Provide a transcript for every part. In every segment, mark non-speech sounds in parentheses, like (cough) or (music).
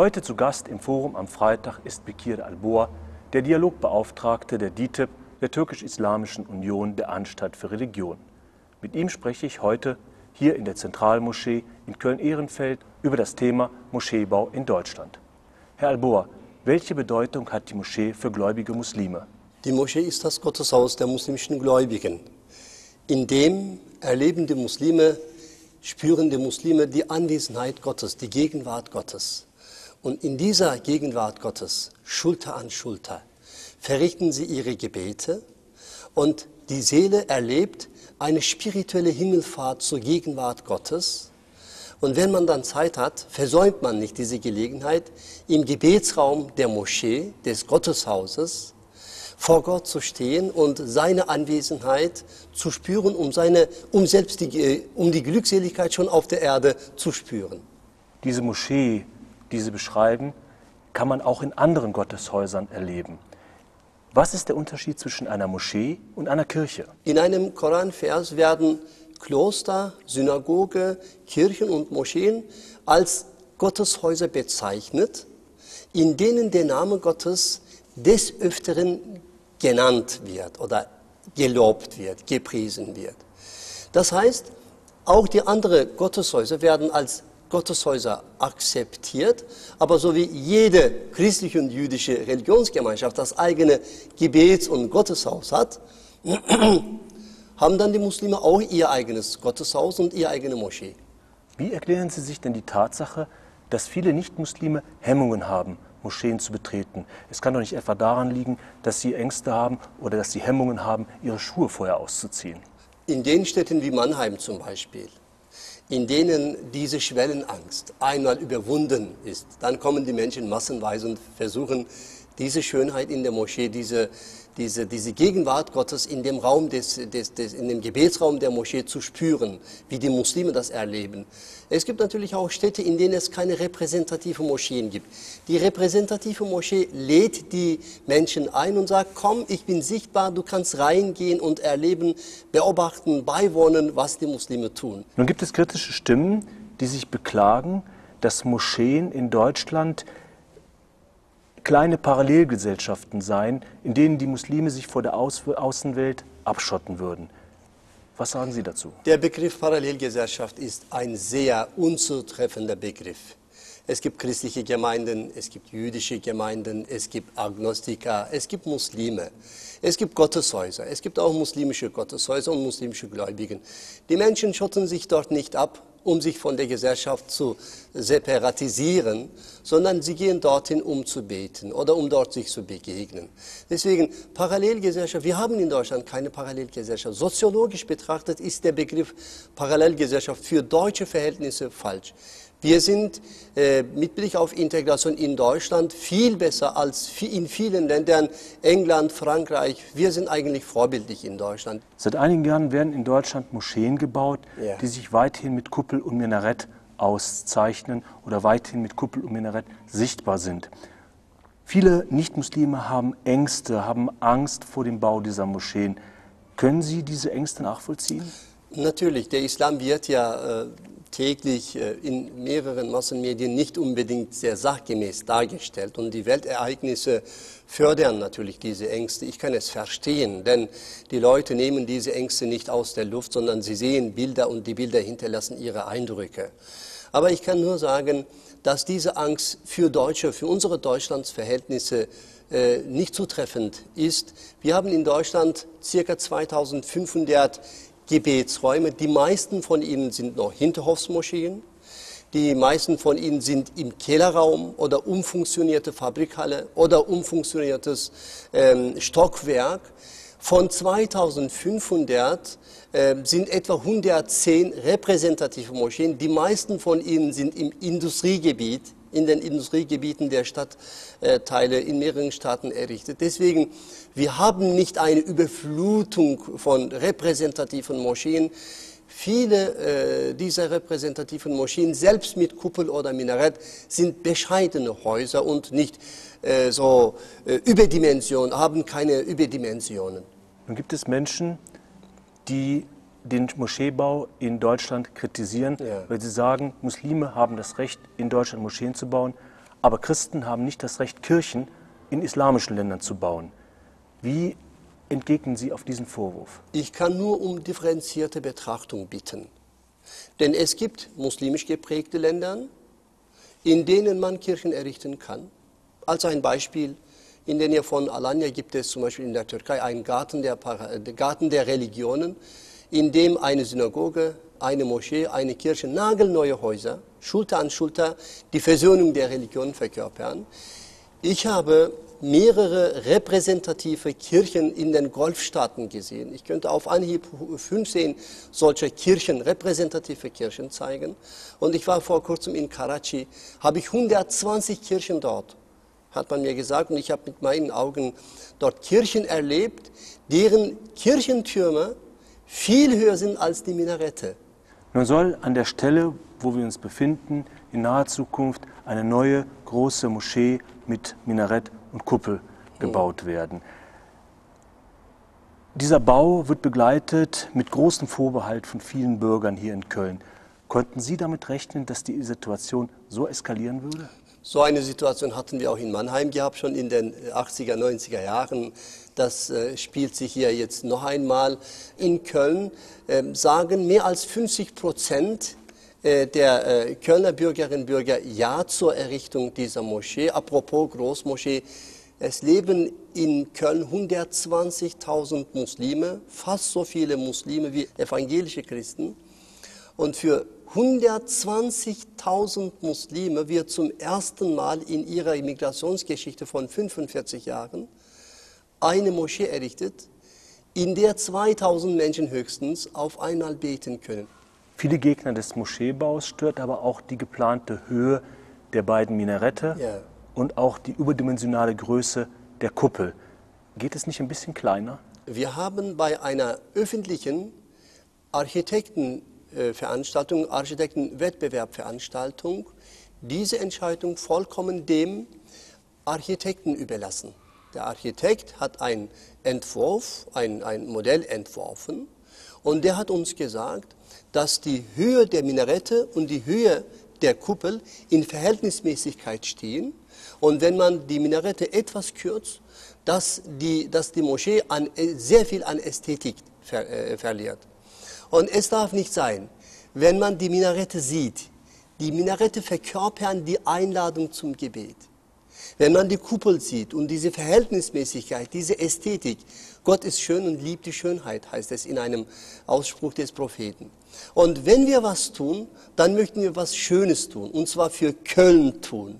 Heute zu Gast im Forum am Freitag ist Bekir Al-Boa, der Dialogbeauftragte der DITIB, der Türkisch-Islamischen Union der Anstalt für Religion. Mit ihm spreche ich heute hier in der Zentralmoschee in Köln-Ehrenfeld über das Thema Moscheebau in Deutschland. Herr Al-Boa, welche Bedeutung hat die Moschee für gläubige Muslime? Die Moschee ist das Gotteshaus der muslimischen Gläubigen. In dem erleben die Muslime, spüren die Muslime die Anwesenheit Gottes, die Gegenwart Gottes. Und in dieser Gegenwart Gottes, Schulter an Schulter, verrichten sie ihre Gebete und die Seele erlebt eine spirituelle Himmelfahrt zur Gegenwart Gottes. Und wenn man dann Zeit hat, versäumt man nicht diese Gelegenheit, im Gebetsraum der Moschee, des Gotteshauses, vor Gott zu stehen und seine Anwesenheit zu spüren, um, seine, um selbst die, um die Glückseligkeit schon auf der Erde zu spüren. Diese Moschee die Sie beschreiben, kann man auch in anderen Gotteshäusern erleben. Was ist der Unterschied zwischen einer Moschee und einer Kirche? In einem Koranvers werden Kloster, Synagoge, Kirchen und Moscheen als Gotteshäuser bezeichnet, in denen der Name Gottes des Öfteren genannt wird oder gelobt wird, gepriesen wird. Das heißt, auch die anderen Gotteshäuser werden als Gotteshäuser akzeptiert, aber so wie jede christliche und jüdische Religionsgemeinschaft das eigene Gebets- und Gotteshaus hat, (clears throat) haben dann die Muslime auch ihr eigenes Gotteshaus und ihre eigene Moschee. Wie erklären Sie sich denn die Tatsache, dass viele Nichtmuslime Hemmungen haben, Moscheen zu betreten? Es kann doch nicht etwa daran liegen, dass sie Ängste haben oder dass sie Hemmungen haben, ihre Schuhe vorher auszuziehen. In den Städten wie Mannheim zum Beispiel in denen diese Schwellenangst einmal überwunden ist, dann kommen die Menschen massenweise und versuchen, diese Schönheit in der Moschee, diese, diese, diese Gegenwart Gottes in dem Raum des, des, des, in dem Gebetsraum der Moschee zu spüren, wie die Muslime das erleben. Es gibt natürlich auch Städte, in denen es keine repräsentative Moscheen gibt. Die repräsentative Moschee lädt die Menschen ein und sagt, komm, ich bin sichtbar, du kannst reingehen und erleben, beobachten, beiwohnen, was die Muslime tun. Nun gibt es kritische Stimmen, die sich beklagen, dass Moscheen in Deutschland kleine Parallelgesellschaften seien, in denen die Muslime sich vor der Außenwelt abschotten würden. Was sagen Sie dazu? Der Begriff Parallelgesellschaft ist ein sehr unzutreffender Begriff. Es gibt christliche Gemeinden, es gibt jüdische Gemeinden, es gibt Agnostiker, es gibt Muslime, es gibt Gotteshäuser, es gibt auch muslimische Gotteshäuser und muslimische Gläubigen. Die Menschen schotten sich dort nicht ab, um sich von der Gesellschaft zu separatisieren, sondern sie gehen dorthin, um zu beten oder um dort sich zu begegnen. Deswegen Parallelgesellschaft, wir haben in Deutschland keine Parallelgesellschaft. Soziologisch betrachtet ist der Begriff Parallelgesellschaft für deutsche Verhältnisse falsch. Wir sind äh, mit Blick auf Integration in Deutschland viel besser als in vielen Ländern, England, Frankreich. Wir sind eigentlich vorbildlich in Deutschland. Seit einigen Jahren werden in Deutschland Moscheen gebaut, ja. die sich weithin mit Kuppel und Minarett auszeichnen oder weithin mit Kuppel und Minarett sichtbar sind. Viele Nichtmuslime haben Ängste, haben Angst vor dem Bau dieser Moscheen. Können Sie diese Ängste nachvollziehen? Natürlich, der Islam wird ja äh, täglich äh, in mehreren Massenmedien nicht unbedingt sehr sachgemäß dargestellt. Und die Weltereignisse fördern natürlich diese Ängste. Ich kann es verstehen, denn die Leute nehmen diese Ängste nicht aus der Luft, sondern sie sehen Bilder und die Bilder hinterlassen ihre Eindrücke. Aber ich kann nur sagen, dass diese Angst für Deutsche, für unsere Deutschlandsverhältnisse äh, nicht zutreffend ist. Wir haben in Deutschland circa 2500 Gebetsräume. Die meisten von ihnen sind noch Hinterhofsmoscheen. Die meisten von ihnen sind im Kellerraum oder umfunktionierte Fabrikhalle oder umfunktioniertes ähm, Stockwerk. Von 2500 äh, sind etwa 110 repräsentative Moscheen. Die meisten von ihnen sind im Industriegebiet in den Industriegebieten der Stadtteile in mehreren Staaten errichtet. Deswegen, wir haben nicht eine Überflutung von repräsentativen Moscheen. Viele äh, dieser repräsentativen Moscheen, selbst mit Kuppel oder Minarett, sind bescheidene Häuser und nicht äh, so äh, Überdimensionen, haben keine Überdimensionen. Nun gibt es Menschen, die den Moscheebau in Deutschland kritisieren, ja. weil sie sagen, Muslime haben das Recht, in Deutschland Moscheen zu bauen, Aber Christen haben nicht das Recht, Kirchen in islamischen Ländern zu bauen. Wie entgegnen Sie auf diesen Vorwurf? Ich kann nur um differenzierte Betrachtung bitten. Denn es gibt muslimisch geprägte Länder, in denen man Kirchen errichten kann. Als ein Beispiel, in der Nähe von Alanya gibt es zum Beispiel in der Türkei einen Garten der, Garten der Religionen, in dem eine Synagoge, eine Moschee, eine Kirche, nagelneue Häuser, Schulter an Schulter die Versöhnung der Religionen verkörpern. Ich habe mehrere repräsentative Kirchen in den Golfstaaten gesehen. Ich könnte auf Anhieb 15 solcher Kirchen, repräsentative Kirchen zeigen. Und ich war vor kurzem in Karachi, habe ich 120 Kirchen dort, hat man mir gesagt. Und ich habe mit meinen Augen dort Kirchen erlebt, deren Kirchentürme viel höher sind als die Minarette. Nun soll an der Stelle, wo wir uns befinden, in naher Zukunft eine neue große Moschee mit Minarett und Kuppel gebaut werden. Dieser Bau wird begleitet mit großem Vorbehalt von vielen Bürgern hier in Köln. Konnten Sie damit rechnen, dass die Situation so eskalieren würde? So eine Situation hatten wir auch in Mannheim gehabt, schon in den 80er, 90er Jahren. Das äh, spielt sich hier jetzt noch einmal. In Köln äh, sagen mehr als 50 Prozent äh, der äh, Kölner Bürgerinnen und Bürger Ja zur Errichtung dieser Moschee. Apropos Großmoschee, es leben in Köln 120.000 Muslime, fast so viele Muslime wie evangelische Christen. Und für 120.000 Muslime wird zum ersten Mal in ihrer Immigrationsgeschichte von 45 Jahren eine Moschee errichtet, in der 2000 Menschen höchstens auf einmal beten können. Viele Gegner des Moscheebaus stört aber auch die geplante Höhe der beiden Minarette ja. und auch die überdimensionale Größe der Kuppel. Geht es nicht ein bisschen kleiner? Wir haben bei einer öffentlichen Architekten äh, Veranstaltung, Architektenwettbewerbveranstaltung, diese Entscheidung vollkommen dem Architekten überlassen. Der Architekt hat einen Entwurf, ein, ein Modell entworfen und der hat uns gesagt, dass die Höhe der Minarette und die Höhe der Kuppel in Verhältnismäßigkeit stehen. Und wenn man die Minarette etwas kürzt, dass die, dass die Moschee an, sehr viel an Ästhetik ver, äh, verliert. Und es darf nicht sein, wenn man die Minarette sieht, die Minarette verkörpern die Einladung zum Gebet. Wenn man die Kuppel sieht und diese Verhältnismäßigkeit, diese Ästhetik, Gott ist schön und liebt die Schönheit, heißt es in einem Ausspruch des Propheten. Und wenn wir was tun, dann möchten wir was Schönes tun, und zwar für Köln tun.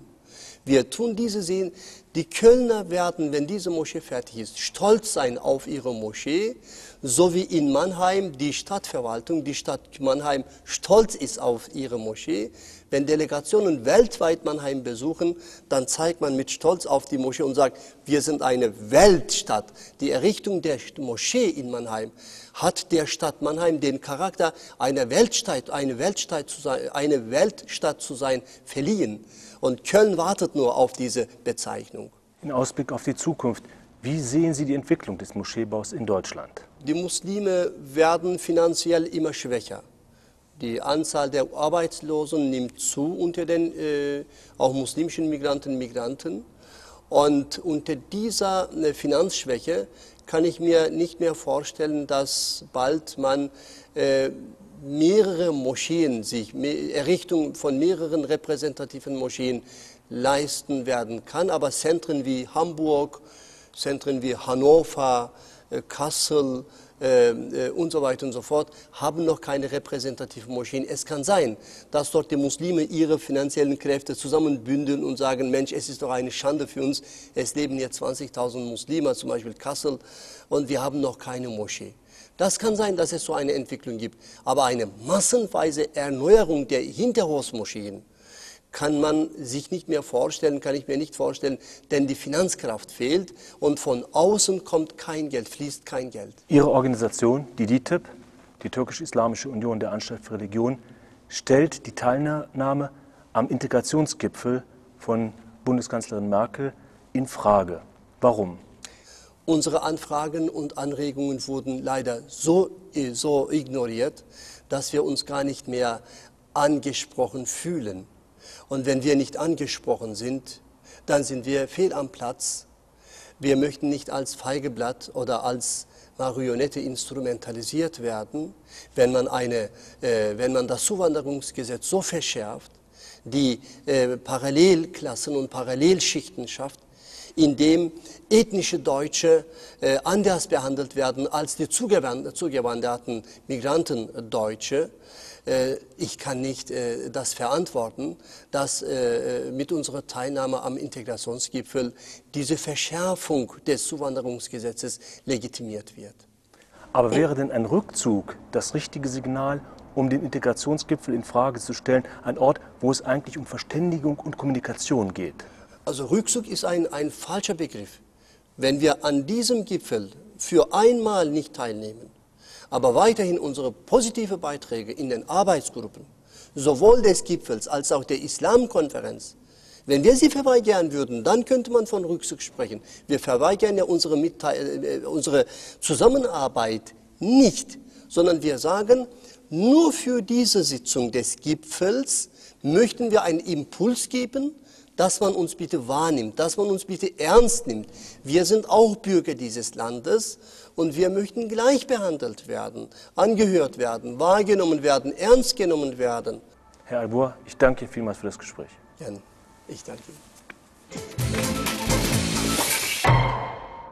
Wir tun diese sehen, die Kölner werden, wenn diese Moschee fertig ist, stolz sein auf ihre Moschee, so wie in Mannheim die Stadtverwaltung, die Stadt Mannheim stolz ist auf ihre Moschee. Wenn Delegationen weltweit Mannheim besuchen, dann zeigt man mit Stolz auf die Moschee und sagt, wir sind eine Weltstadt. Die Errichtung der Moschee in Mannheim hat der Stadt Mannheim den Charakter einer Weltstadt, eine Weltstadt zu sein, eine Weltstadt zu sein verliehen. Und Köln wartet nur auf diese Bezeichnung. In Ausblick auf die Zukunft, wie sehen Sie die Entwicklung des Moscheebaus in Deutschland? Die Muslime werden finanziell immer schwächer. Die Anzahl der Arbeitslosen nimmt zu unter den äh, auch muslimischen Migranten und Migranten. Und unter dieser äh, Finanzschwäche kann ich mir nicht mehr vorstellen, dass bald man äh, mehrere Moscheen sich, Errichtung von mehreren repräsentativen Moscheen leisten werden kann. Aber Zentren wie Hamburg, Zentren wie Hannover, äh, Kassel äh, äh, und so weiter und so fort haben noch keine repräsentativen Moscheen. Es kann sein, dass dort die Muslime ihre finanziellen Kräfte zusammenbündeln und sagen, Mensch, es ist doch eine Schande für uns, es leben hier 20.000 Muslime, zum Beispiel Kassel, und wir haben noch keine Moschee. Das kann sein, dass es so eine Entwicklung gibt. Aber eine massenweise Erneuerung der Hinterhofsmoscheen kann man sich nicht mehr vorstellen, kann ich mir nicht vorstellen, denn die Finanzkraft fehlt und von außen kommt kein Geld, fließt kein Geld. Ihre Organisation, die DITIB, die Türkisch-Islamische Union der Anstalt für Religion, stellt die Teilnahme am Integrationsgipfel von Bundeskanzlerin Merkel in Frage. Warum? Unsere Anfragen und Anregungen wurden leider so, so ignoriert, dass wir uns gar nicht mehr angesprochen fühlen. Und wenn wir nicht angesprochen sind, dann sind wir fehl am Platz. Wir möchten nicht als Feigeblatt oder als Marionette instrumentalisiert werden, wenn man, eine, äh, wenn man das Zuwanderungsgesetz so verschärft, die äh, Parallelklassen und Parallelschichten schafft, in dem ethnische Deutsche äh, anders behandelt werden als die zugewanderten Migranten Deutsche. Äh, ich kann nicht äh, das verantworten, dass äh, mit unserer Teilnahme am Integrationsgipfel diese Verschärfung des Zuwanderungsgesetzes legitimiert wird. Aber wäre denn ein Rückzug das richtige Signal, um den Integrationsgipfel in Frage zu stellen, ein Ort, wo es eigentlich um Verständigung und Kommunikation geht? Also Rückzug ist ein, ein falscher Begriff. Wenn wir an diesem Gipfel für einmal nicht teilnehmen, aber weiterhin unsere positive Beiträge in den Arbeitsgruppen, sowohl des Gipfels als auch der Islamkonferenz, wenn wir sie verweigern würden, dann könnte man von Rückzug sprechen. Wir verweigern ja unsere, Mitteil äh, unsere Zusammenarbeit nicht, sondern wir sagen, nur für diese Sitzung des Gipfels möchten wir einen Impuls geben, dass man uns bitte wahrnimmt, dass man uns bitte ernst nimmt. Wir sind auch Bürger dieses Landes und wir möchten gleich behandelt werden, angehört werden, wahrgenommen werden, ernst genommen werden. Herr Albur, ich danke Ihnen vielmals für das Gespräch. Gerne. Ich danke Ihnen.